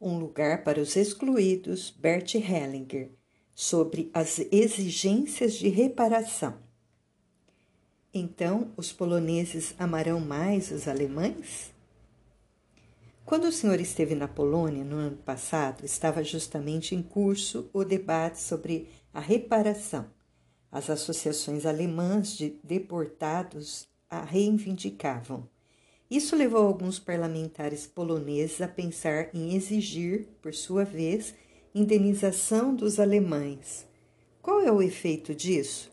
Um Lugar para os Excluídos, Bert Hellinger, sobre as exigências de reparação. Então, os poloneses amarão mais os alemães? Quando o senhor esteve na Polônia no ano passado, estava justamente em curso o debate sobre a reparação. As associações alemãs de deportados a reivindicavam. Isso levou alguns parlamentares poloneses a pensar em exigir, por sua vez, indenização dos alemães. Qual é o efeito disso?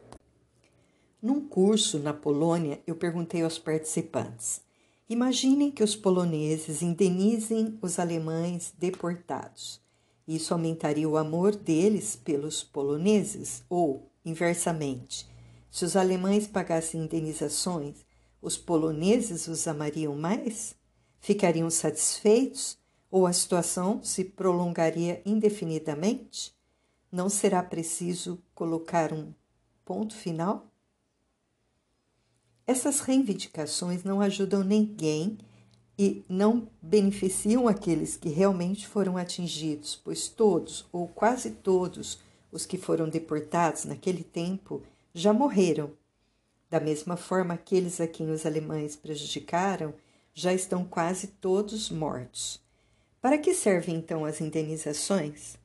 Num curso na Polônia, eu perguntei aos participantes: Imaginem que os poloneses indenizem os alemães deportados. Isso aumentaria o amor deles pelos poloneses? Ou, inversamente, se os alemães pagassem indenizações, os poloneses os amariam mais? Ficariam satisfeitos? Ou a situação se prolongaria indefinidamente? Não será preciso colocar um ponto final? Essas reivindicações não ajudam ninguém e não beneficiam aqueles que realmente foram atingidos, pois todos ou quase todos os que foram deportados naquele tempo já morreram. Da mesma forma, aqueles a quem os alemães prejudicaram já estão quase todos mortos. Para que servem então as indenizações?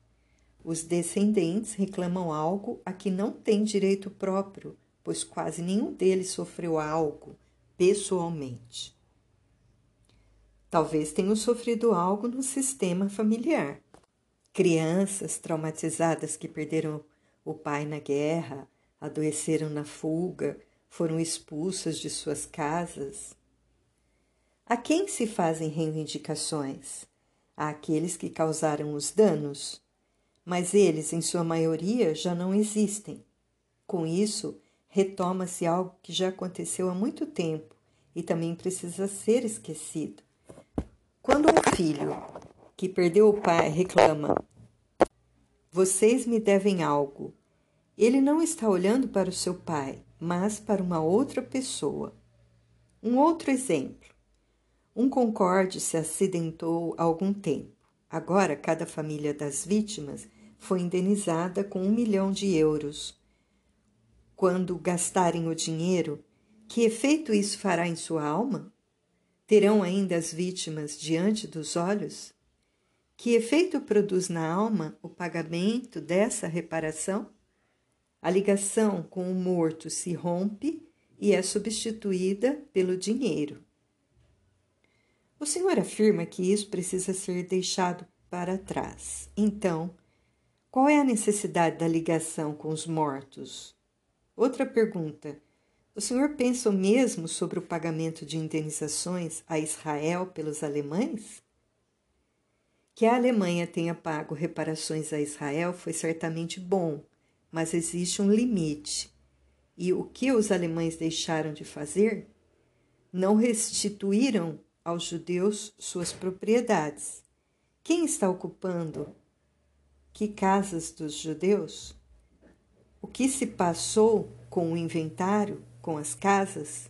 Os descendentes reclamam algo a que não têm direito próprio, pois quase nenhum deles sofreu algo pessoalmente. Talvez tenham sofrido algo no sistema familiar. Crianças traumatizadas que perderam o pai na guerra, adoeceram na fuga, foram expulsas de suas casas. A quem se fazem reivindicações? A aqueles que causaram os danos, mas eles, em sua maioria, já não existem. Com isso, retoma-se algo que já aconteceu há muito tempo e também precisa ser esquecido. Quando um filho que perdeu o pai reclama: Vocês me devem algo, ele não está olhando para o seu pai, mas para uma outra pessoa. Um outro exemplo. Um Concorde se acidentou há algum tempo. Agora, cada família das vítimas foi indenizada com um milhão de euros quando gastarem o dinheiro, que efeito isso fará em sua alma? Terão ainda as vítimas diante dos olhos? Que efeito produz na alma o pagamento dessa reparação? A ligação com o morto se rompe e é substituída pelo dinheiro. O Senhor afirma que isso precisa ser deixado para trás. Então, qual é a necessidade da ligação com os mortos? Outra pergunta: o senhor pensa o mesmo sobre o pagamento de indenizações a Israel pelos alemães? Que a Alemanha tenha pago reparações a Israel foi certamente bom, mas existe um limite. E o que os alemães deixaram de fazer? Não restituíram aos judeus suas propriedades. Quem está ocupando que casas dos judeus? O que se passou com o inventário, com as casas?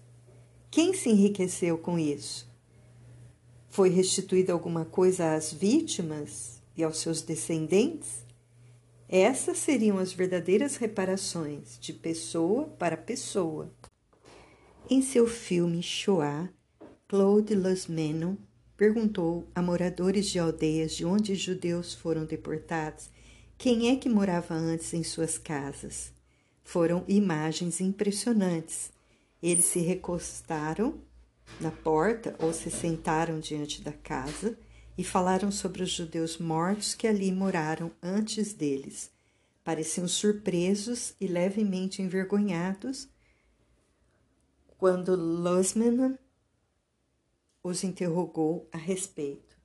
Quem se enriqueceu com isso? Foi restituída alguma coisa às vítimas e aos seus descendentes? Essas seriam as verdadeiras reparações de pessoa para pessoa. Em seu filme Shoah, Claude Lasmenon perguntou a moradores de aldeias de onde judeus foram deportados quem é que morava antes em suas casas? Foram imagens impressionantes. Eles se recostaram na porta ou se sentaram diante da casa e falaram sobre os judeus mortos que ali moraram antes deles. Pareciam surpresos e levemente envergonhados quando Losman os interrogou a respeito.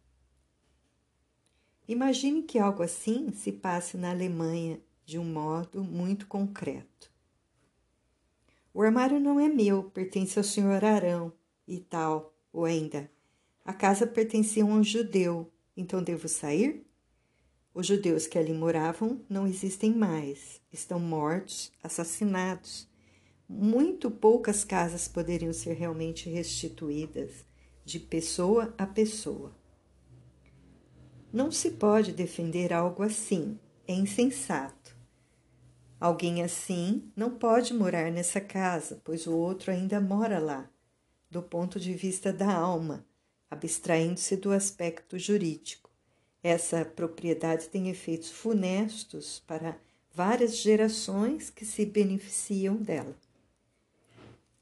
Imagine que algo assim se passe na Alemanha de um modo muito concreto. O armário não é meu, pertence ao senhor Arão e tal, ou ainda, a casa pertencia a um judeu, então devo sair? Os judeus que ali moravam não existem mais, estão mortos, assassinados. Muito poucas casas poderiam ser realmente restituídas de pessoa a pessoa. Não se pode defender algo assim, é insensato. Alguém assim não pode morar nessa casa, pois o outro ainda mora lá, do ponto de vista da alma, abstraindo-se do aspecto jurídico. Essa propriedade tem efeitos funestos para várias gerações que se beneficiam dela.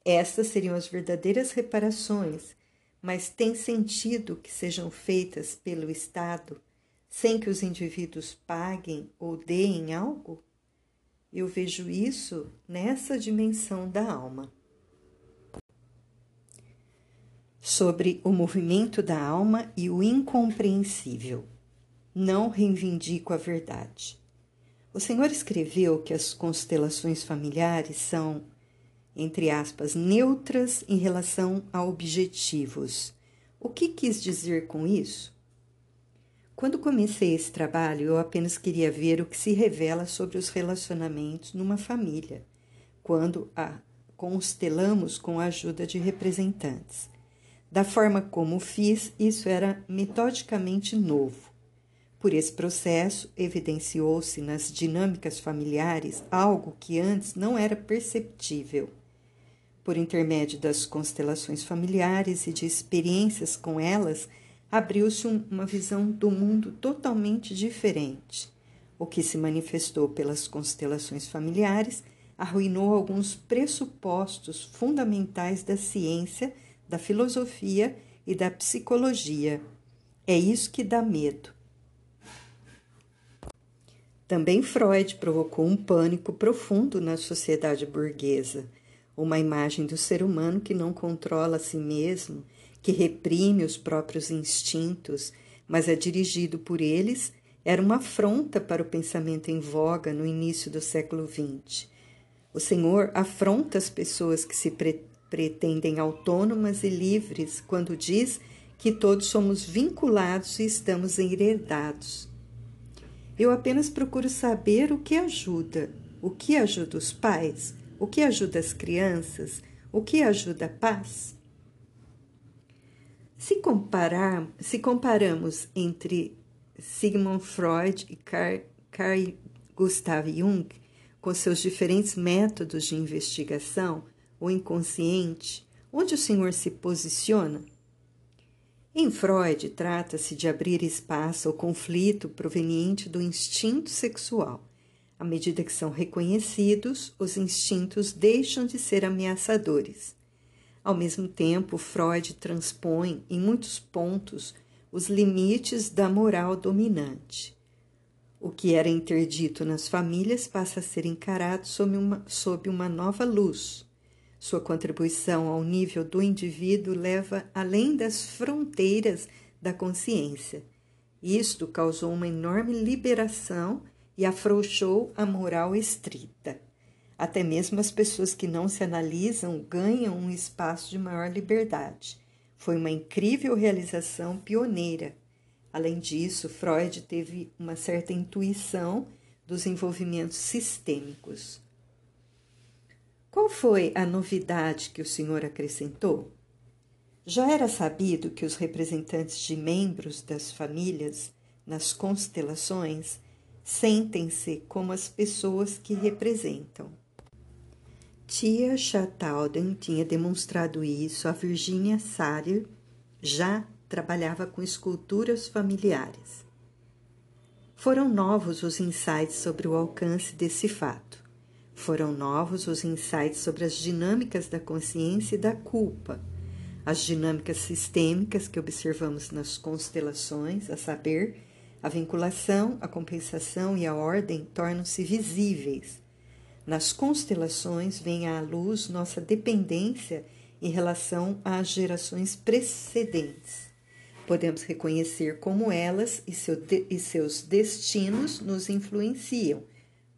Estas seriam as verdadeiras reparações, mas tem sentido que sejam feitas pelo Estado sem que os indivíduos paguem ou deem algo? Eu vejo isso nessa dimensão da alma. Sobre o movimento da alma e o incompreensível. Não reivindico a verdade. O Senhor escreveu que as constelações familiares são, entre aspas, neutras em relação a objetivos. O que quis dizer com isso? Quando comecei esse trabalho, eu apenas queria ver o que se revela sobre os relacionamentos numa família, quando a constelamos com a ajuda de representantes. Da forma como fiz, isso era metodicamente novo. Por esse processo, evidenciou-se nas dinâmicas familiares algo que antes não era perceptível. Por intermédio das constelações familiares e de experiências com elas, abriu-se uma visão do mundo totalmente diferente. O que se manifestou pelas constelações familiares arruinou alguns pressupostos fundamentais da ciência, da filosofia e da psicologia. É isso que dá medo. Também Freud provocou um pânico profundo na sociedade burguesa, uma imagem do ser humano que não controla a si mesmo que reprime os próprios instintos, mas é dirigido por eles, era uma afronta para o pensamento em voga no início do século XX. O Senhor afronta as pessoas que se pre pretendem autônomas e livres quando diz que todos somos vinculados e estamos enredados. Eu apenas procuro saber o que ajuda, o que ajuda os pais, o que ajuda as crianças, o que ajuda a paz. Se, comparar, se comparamos entre Sigmund Freud e Carl, Carl Gustav Jung, com seus diferentes métodos de investigação, o inconsciente, onde o senhor se posiciona? Em Freud, trata-se de abrir espaço ao conflito proveniente do instinto sexual. À medida que são reconhecidos, os instintos deixam de ser ameaçadores. Ao mesmo tempo, Freud transpõe, em muitos pontos, os limites da moral dominante. O que era interdito nas famílias passa a ser encarado sob uma, sob uma nova luz. Sua contribuição ao nível do indivíduo leva além das fronteiras da consciência. Isto causou uma enorme liberação e afrouxou a moral estrita. Até mesmo as pessoas que não se analisam ganham um espaço de maior liberdade. Foi uma incrível realização pioneira. Além disso, Freud teve uma certa intuição dos envolvimentos sistêmicos. Qual foi a novidade que o senhor acrescentou? Já era sabido que os representantes de membros das famílias nas constelações sentem-se como as pessoas que representam. Tia Chatalden tinha demonstrado isso a Virginia Sarier, já trabalhava com esculturas familiares. Foram novos os insights sobre o alcance desse fato. Foram novos os insights sobre as dinâmicas da consciência e da culpa, as dinâmicas sistêmicas que observamos nas constelações, a saber, a vinculação, a compensação e a ordem tornam-se visíveis. Nas constelações vem à luz nossa dependência em relação às gerações precedentes. Podemos reconhecer como elas e, seu de, e seus destinos nos influenciam,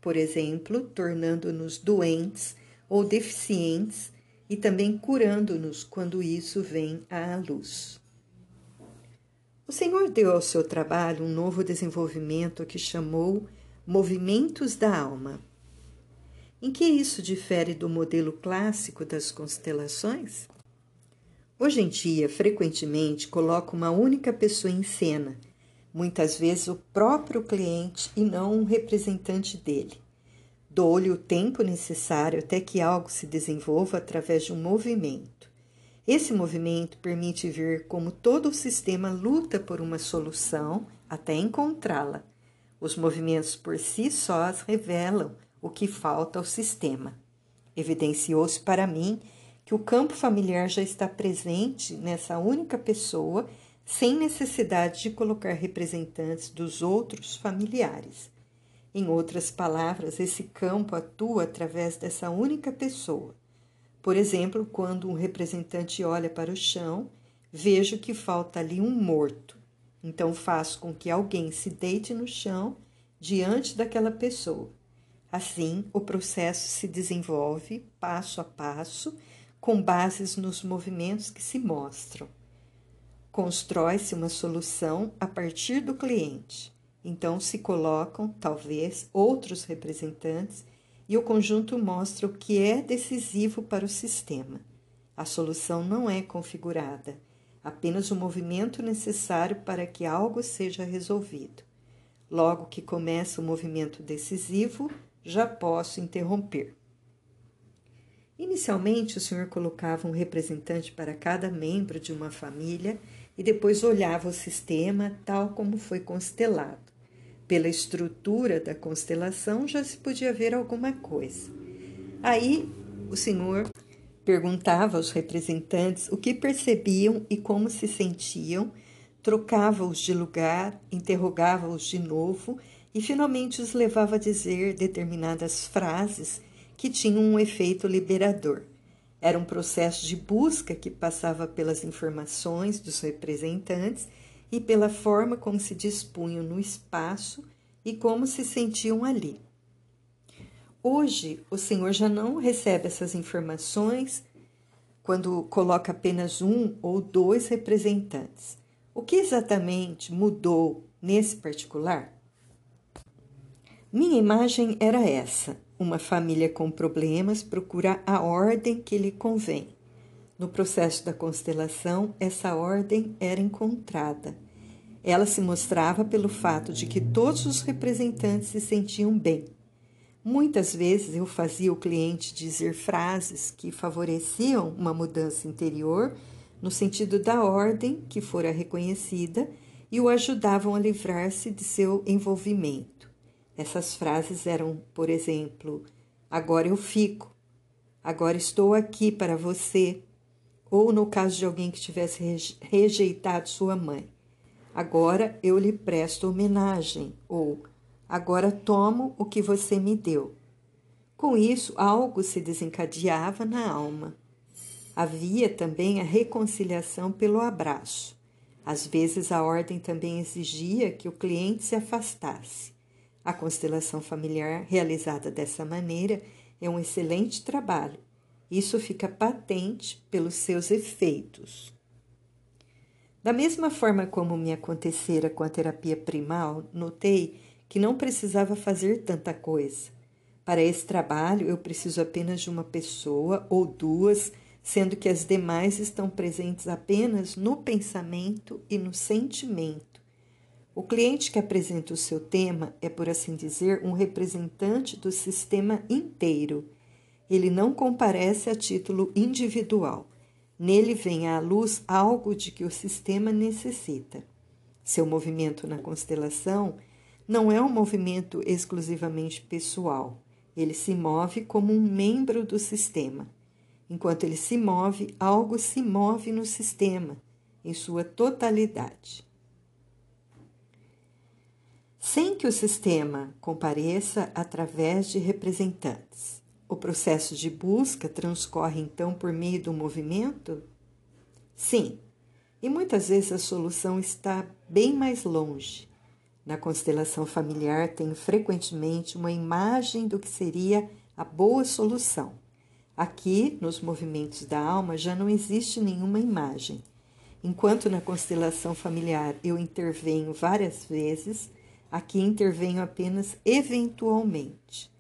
por exemplo, tornando-nos doentes ou deficientes e também curando-nos quando isso vem à luz. O Senhor deu ao seu trabalho um novo desenvolvimento que chamou movimentos da alma. Em que isso difere do modelo clássico das constelações? Hoje em dia, frequentemente coloca uma única pessoa em cena, muitas vezes o próprio cliente e não um representante dele. Dou-lhe o tempo necessário até que algo se desenvolva através de um movimento. Esse movimento permite ver como todo o sistema luta por uma solução até encontrá-la. Os movimentos por si sós revelam o que falta ao sistema. Evidenciou-se para mim que o campo familiar já está presente nessa única pessoa, sem necessidade de colocar representantes dos outros familiares. Em outras palavras, esse campo atua através dessa única pessoa. Por exemplo, quando um representante olha para o chão, vejo que falta ali um morto. Então faço com que alguém se deite no chão diante daquela pessoa. Assim, o processo se desenvolve passo a passo, com bases nos movimentos que se mostram. Constrói-se uma solução a partir do cliente. Então se colocam, talvez, outros representantes e o conjunto mostra o que é decisivo para o sistema. A solução não é configurada, apenas o movimento necessário para que algo seja resolvido. Logo que começa o movimento decisivo, já posso interromper. Inicialmente, o senhor colocava um representante para cada membro de uma família e depois olhava o sistema tal como foi constelado. Pela estrutura da constelação já se podia ver alguma coisa. Aí o senhor perguntava aos representantes o que percebiam e como se sentiam, trocava-os de lugar, interrogava-os de novo e finalmente os levava a dizer determinadas frases que tinham um efeito liberador. Era um processo de busca que passava pelas informações dos representantes e pela forma como se dispunham no espaço e como se sentiam ali. Hoje, o Senhor já não recebe essas informações quando coloca apenas um ou dois representantes. O que exatamente mudou nesse particular? Minha imagem era essa: uma família com problemas procura a ordem que lhe convém. No processo da constelação, essa ordem era encontrada. Ela se mostrava pelo fato de que todos os representantes se sentiam bem. Muitas vezes eu fazia o cliente dizer frases que favoreciam uma mudança interior no sentido da ordem que fora reconhecida e o ajudavam a livrar-se de seu envolvimento. Essas frases eram, por exemplo, agora eu fico, agora estou aqui para você, ou no caso de alguém que tivesse rejeitado sua mãe, agora eu lhe presto homenagem, ou agora tomo o que você me deu. Com isso, algo se desencadeava na alma. Havia também a reconciliação pelo abraço. Às vezes, a ordem também exigia que o cliente se afastasse. A constelação familiar, realizada dessa maneira, é um excelente trabalho. Isso fica patente pelos seus efeitos. Da mesma forma como me acontecera com a terapia primal, notei que não precisava fazer tanta coisa. Para esse trabalho, eu preciso apenas de uma pessoa ou duas, sendo que as demais estão presentes apenas no pensamento e no sentimento. O cliente que apresenta o seu tema é, por assim dizer, um representante do sistema inteiro. Ele não comparece a título individual. Nele vem à luz algo de que o sistema necessita. Seu movimento na constelação não é um movimento exclusivamente pessoal. Ele se move como um membro do sistema. Enquanto ele se move, algo se move no sistema, em sua totalidade sem que o sistema compareça através de representantes. O processo de busca transcorre então por meio do movimento? Sim, e muitas vezes a solução está bem mais longe. Na constelação familiar, tenho frequentemente uma imagem do que seria a boa solução. Aqui, nos movimentos da alma, já não existe nenhuma imagem. Enquanto na constelação familiar eu intervenho várias vezes, Aqui intervenho apenas eventualmente.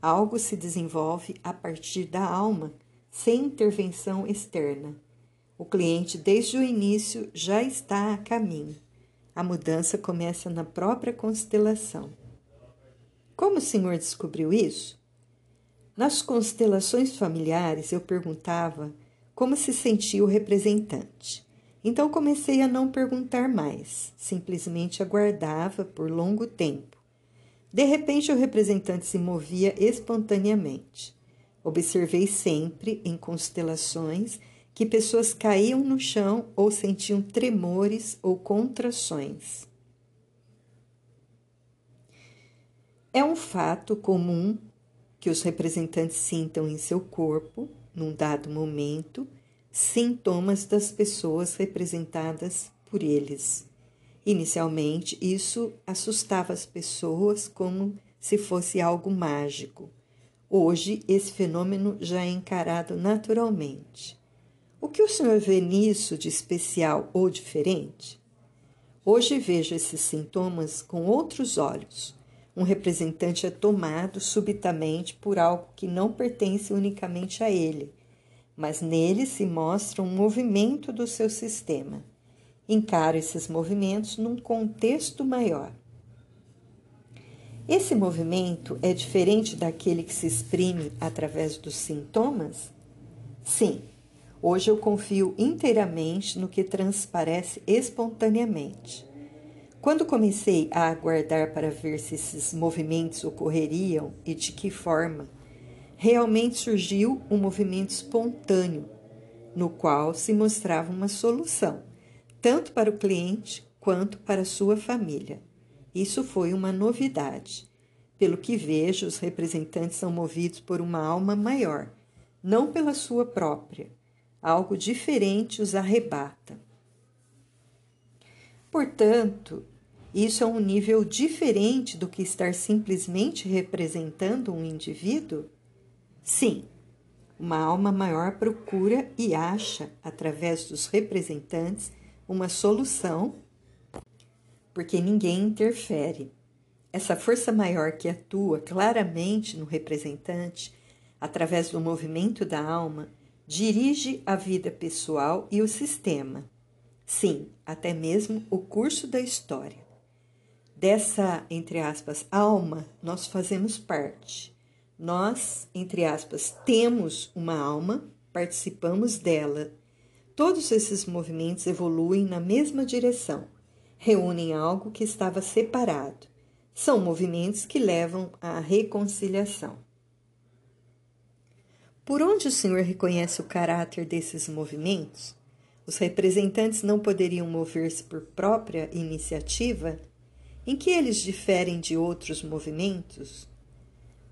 Algo se desenvolve a partir da alma, sem intervenção externa. O cliente, desde o início, já está a caminho. a mudança começa na própria constelação. Como o senhor descobriu isso? Nas constelações familiares, eu perguntava como se sentia o representante. Então comecei a não perguntar mais, simplesmente aguardava por longo tempo. De repente, o representante se movia espontaneamente. Observei sempre em constelações que pessoas caíam no chão ou sentiam tremores ou contrações. É um fato comum que os representantes sintam em seu corpo, num dado momento, sintomas das pessoas representadas por eles. Inicialmente, isso assustava as pessoas como se fosse algo mágico. Hoje, esse fenômeno já é encarado naturalmente. O que o senhor vê nisso de especial ou diferente? Hoje vejo esses sintomas com outros olhos. Um representante é tomado subitamente por algo que não pertence unicamente a ele, mas nele se mostra um movimento do seu sistema. Encaro esses movimentos num contexto maior. Esse movimento é diferente daquele que se exprime através dos sintomas? Sim, Hoje eu confio inteiramente no que transparece espontaneamente. Quando comecei a aguardar para ver se esses movimentos ocorreriam e de que forma, realmente surgiu um movimento espontâneo, no qual se mostrava uma solução, tanto para o cliente quanto para sua família. Isso foi uma novidade. Pelo que vejo, os representantes são movidos por uma alma maior, não pela sua própria algo diferente os arrebata. Portanto, isso é um nível diferente do que estar simplesmente representando um indivíduo? Sim, uma alma maior procura e acha, através dos representantes, uma solução, porque ninguém interfere. Essa força maior que atua claramente no representante, através do movimento da alma, dirige a vida pessoal e o sistema. Sim, até mesmo o curso da história. Dessa, entre aspas, alma, nós fazemos parte. Nós, entre aspas, temos uma alma, participamos dela. Todos esses movimentos evoluem na mesma direção, reúnem algo que estava separado. São movimentos que levam à reconciliação. Por onde o senhor reconhece o caráter desses movimentos? Os representantes não poderiam mover-se por própria iniciativa? Em que eles diferem de outros movimentos?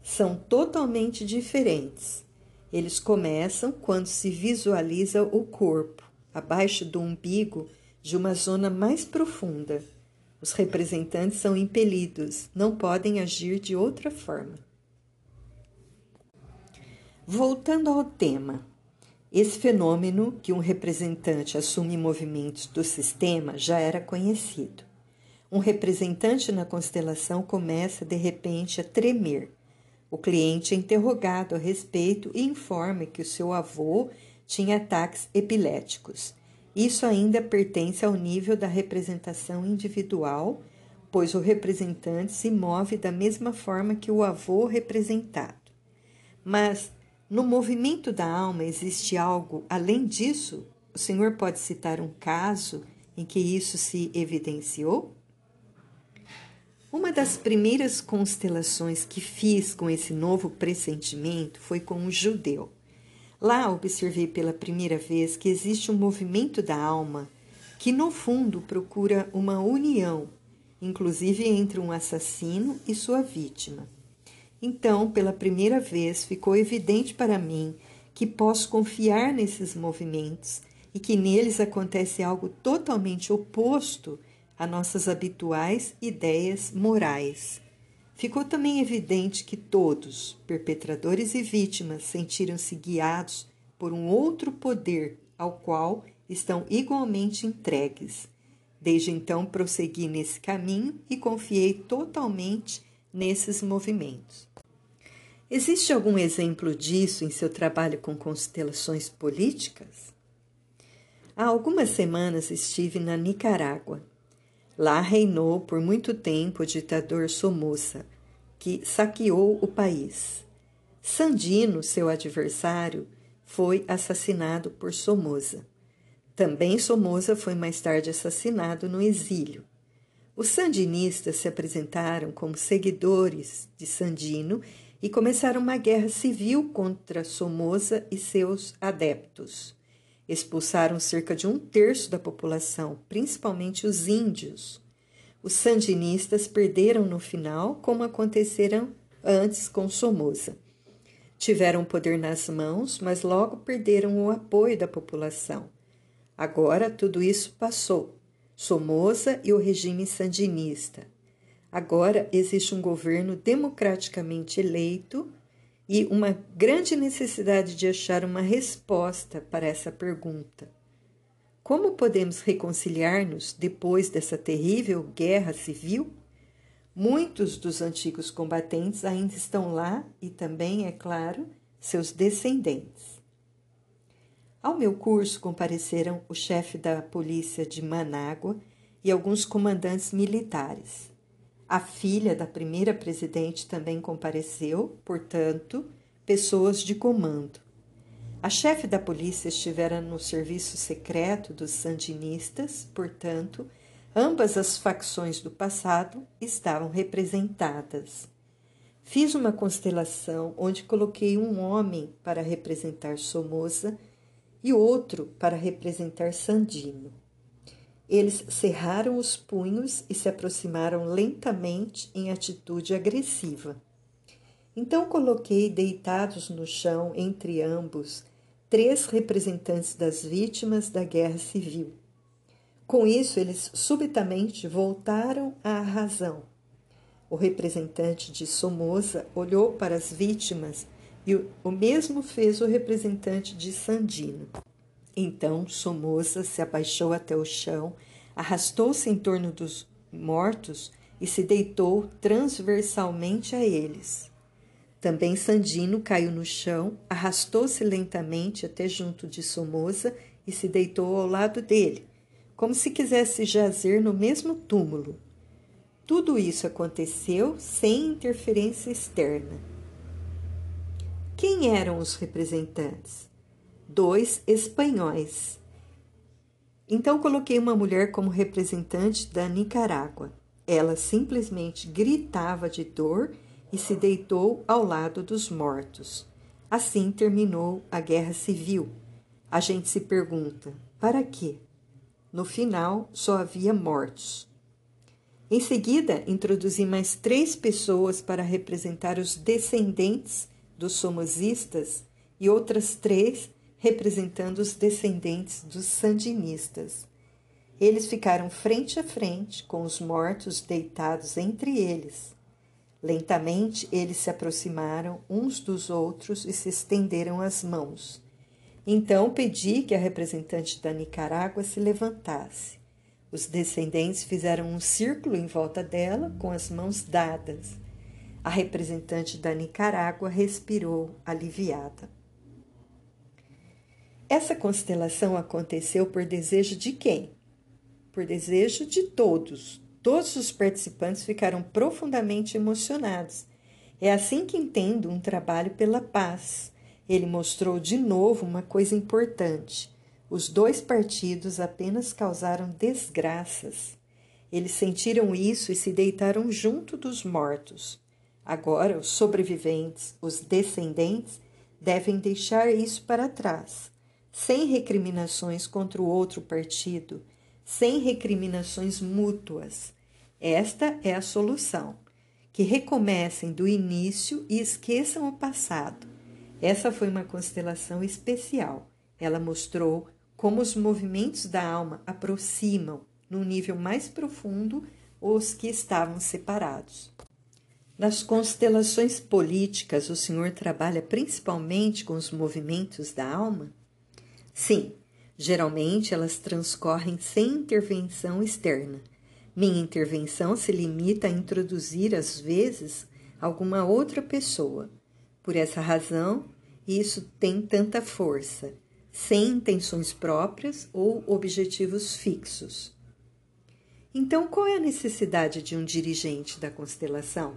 São totalmente diferentes. Eles começam quando se visualiza o corpo, abaixo do umbigo, de uma zona mais profunda. Os representantes são impelidos, não podem agir de outra forma. Voltando ao tema, esse fenômeno que um representante assume movimentos do sistema já era conhecido. Um representante na constelação começa de repente a tremer. O cliente é interrogado a respeito e informa que o seu avô tinha ataques epiléticos. Isso ainda pertence ao nível da representação individual, pois o representante se move da mesma forma que o avô representado. Mas no movimento da alma existe algo além disso? O senhor pode citar um caso em que isso se evidenciou? Uma das primeiras constelações que fiz com esse novo pressentimento foi com um judeu. Lá observei pela primeira vez que existe um movimento da alma que, no fundo, procura uma união, inclusive entre um assassino e sua vítima. Então, pela primeira vez, ficou evidente para mim que posso confiar nesses movimentos e que neles acontece algo totalmente oposto a nossas habituais ideias morais. Ficou também evidente que todos, perpetradores e vítimas, sentiram-se guiados por um outro poder ao qual estão igualmente entregues. Desde então prossegui nesse caminho e confiei totalmente nesses movimentos. Existe algum exemplo disso em seu trabalho com constelações políticas? Há algumas semanas estive na Nicarágua. Lá reinou por muito tempo o ditador Somoza, que saqueou o país. Sandino, seu adversário, foi assassinado por Somoza. Também Somoza foi mais tarde assassinado no exílio. Os sandinistas se apresentaram como seguidores de Sandino e começaram uma guerra civil contra Somoza e seus adeptos. Expulsaram cerca de um terço da população, principalmente os índios. Os sandinistas perderam no final, como aconteceram antes com Somoza. Tiveram poder nas mãos, mas logo perderam o apoio da população. Agora tudo isso passou. Somoza e o regime sandinista. Agora existe um governo democraticamente eleito e uma grande necessidade de achar uma resposta para essa pergunta. Como podemos reconciliar-nos depois dessa terrível guerra civil? Muitos dos antigos combatentes ainda estão lá e também, é claro, seus descendentes. Ao meu curso compareceram o chefe da polícia de Manágua e alguns comandantes militares. A filha da primeira presidente também compareceu, portanto, pessoas de comando. A chefe da polícia estivera no serviço secreto dos sandinistas, portanto, ambas as facções do passado estavam representadas. Fiz uma constelação onde coloquei um homem para representar Somoza e outro para representar Sandino. Eles cerraram os punhos e se aproximaram lentamente em atitude agressiva. Então coloquei deitados no chão entre ambos três representantes das vítimas da guerra civil. Com isso, eles subitamente voltaram à razão. O representante de Somoza olhou para as vítimas e o mesmo fez o representante de Sandino. Então Somoza se abaixou até o chão, arrastou-se em torno dos mortos e se deitou transversalmente a eles. Também Sandino caiu no chão, arrastou-se lentamente até junto de Somoza e se deitou ao lado dele, como se quisesse jazer no mesmo túmulo. Tudo isso aconteceu sem interferência externa. Quem eram os representantes? Dois espanhóis. Então coloquei uma mulher como representante da Nicarágua. Ela simplesmente gritava de dor e se deitou ao lado dos mortos. Assim terminou a guerra civil. A gente se pergunta: para quê? No final, só havia mortos. Em seguida, introduzi mais três pessoas para representar os descendentes dos somosistas e outras três representando os descendentes dos sandinistas. Eles ficaram frente a frente, com os mortos deitados entre eles. Lentamente eles se aproximaram uns dos outros e se estenderam as mãos. Então pedi que a representante da Nicarágua se levantasse. Os descendentes fizeram um círculo em volta dela com as mãos dadas. A representante da Nicarágua respirou aliviada. Essa constelação aconteceu por desejo de quem? Por desejo de todos. Todos os participantes ficaram profundamente emocionados. É assim que entendo um trabalho pela paz. Ele mostrou de novo uma coisa importante. Os dois partidos apenas causaram desgraças. Eles sentiram isso e se deitaram junto dos mortos. Agora, os sobreviventes, os descendentes, devem deixar isso para trás, sem recriminações contra o outro partido, sem recriminações mútuas. Esta é a solução. Que recomecem do início e esqueçam o passado. Essa foi uma constelação especial. Ela mostrou como os movimentos da alma aproximam, num nível mais profundo, os que estavam separados. Nas constelações políticas, o senhor trabalha principalmente com os movimentos da alma? Sim, geralmente elas transcorrem sem intervenção externa. Minha intervenção se limita a introduzir, às vezes, alguma outra pessoa. Por essa razão, isso tem tanta força, sem intenções próprias ou objetivos fixos. Então, qual é a necessidade de um dirigente da constelação?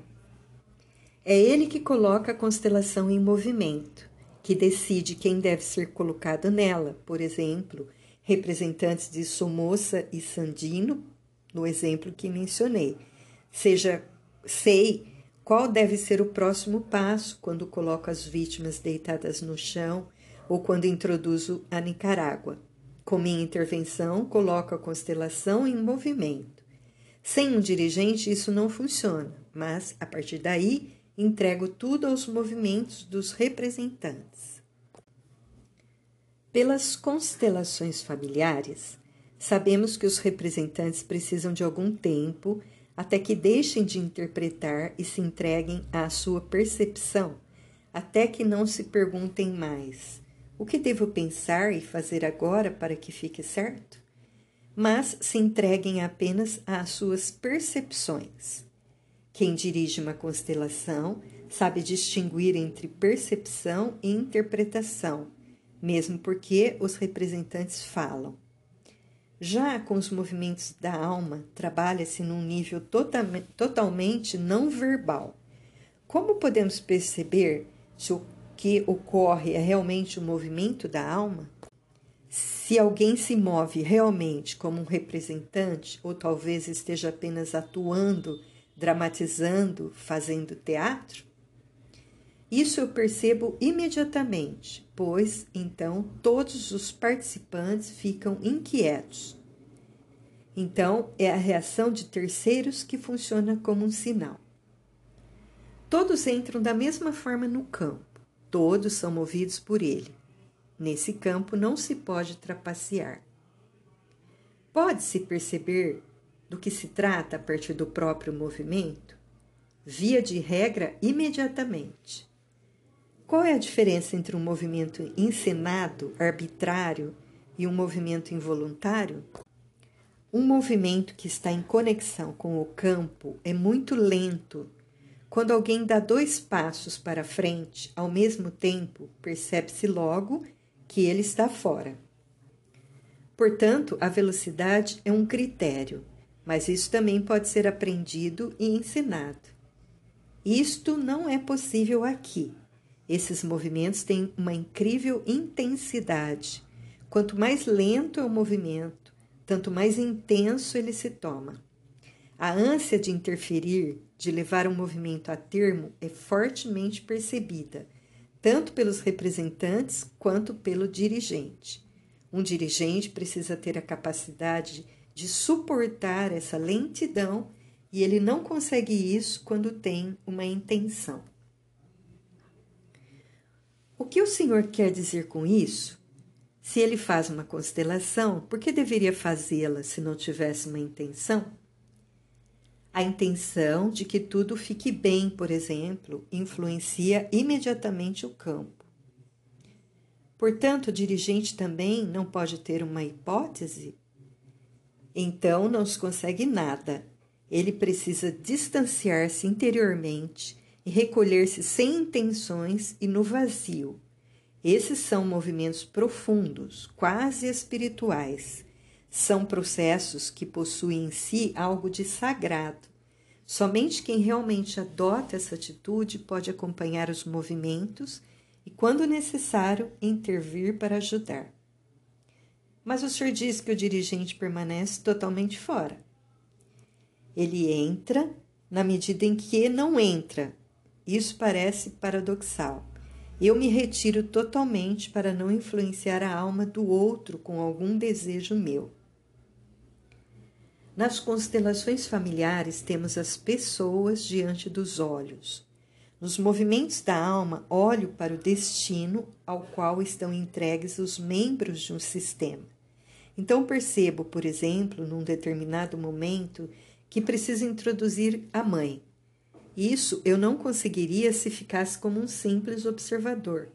É ele que coloca a constelação em movimento, que decide quem deve ser colocado nela, por exemplo, representantes de Somoza e Sandino, no exemplo que mencionei. Seja, sei qual deve ser o próximo passo quando coloco as vítimas deitadas no chão ou quando introduzo a Nicarágua. Com minha intervenção, coloco a constelação em movimento. Sem um dirigente, isso não funciona, mas a partir daí entrego tudo aos movimentos dos representantes. Pelas constelações familiares, sabemos que os representantes precisam de algum tempo até que deixem de interpretar e se entreguem à sua percepção, até que não se perguntem mais o que devo pensar e fazer agora para que fique certo? Mas se entreguem apenas às suas percepções. Quem dirige uma constelação sabe distinguir entre percepção e interpretação, mesmo porque os representantes falam. Já com os movimentos da alma, trabalha-se num nível totalmente não verbal. Como podemos perceber se o que ocorre é realmente o movimento da alma? Se alguém se move realmente como um representante, ou talvez esteja apenas atuando, dramatizando, fazendo teatro? Isso eu percebo imediatamente, pois então todos os participantes ficam inquietos. Então é a reação de terceiros que funciona como um sinal. Todos entram da mesma forma no campo. Todos são movidos por ele. Nesse campo não se pode trapacear. Pode-se perceber do que se trata a partir do próprio movimento? Via de regra, imediatamente. Qual é a diferença entre um movimento encenado, arbitrário, e um movimento involuntário? Um movimento que está em conexão com o campo é muito lento quando alguém dá dois passos para frente ao mesmo tempo, percebe-se logo que ele está fora. Portanto, a velocidade é um critério, mas isso também pode ser aprendido e ensinado. Isto não é possível aqui. Esses movimentos têm uma incrível intensidade. Quanto mais lento é o movimento, tanto mais intenso ele se toma. A ânsia de interferir, de levar um movimento a termo, é fortemente percebida, tanto pelos representantes quanto pelo dirigente. Um dirigente precisa ter a capacidade de suportar essa lentidão e ele não consegue isso quando tem uma intenção. O que o Senhor quer dizer com isso? Se ele faz uma constelação, por que deveria fazê-la se não tivesse uma intenção? A intenção de que tudo fique bem, por exemplo, influencia imediatamente o campo. Portanto, o dirigente também não pode ter uma hipótese? Então não se consegue nada. Ele precisa distanciar-se interiormente e recolher-se sem intenções e no vazio. Esses são movimentos profundos, quase espirituais, são processos que possuem em si algo de sagrado. Somente quem realmente adota essa atitude pode acompanhar os movimentos e, quando necessário, intervir para ajudar. Mas o senhor diz que o dirigente permanece totalmente fora. Ele entra na medida em que não entra. Isso parece paradoxal. Eu me retiro totalmente para não influenciar a alma do outro com algum desejo meu. Nas constelações familiares, temos as pessoas diante dos olhos. Nos movimentos da alma, olho para o destino ao qual estão entregues os membros de um sistema. Então percebo, por exemplo, num determinado momento, que preciso introduzir a mãe. Isso eu não conseguiria se ficasse como um simples observador.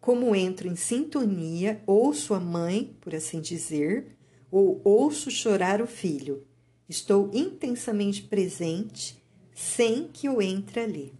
Como entro em sintonia, ouço a mãe, por assim dizer, ou ouço chorar o filho. Estou intensamente presente sem que eu entre ali.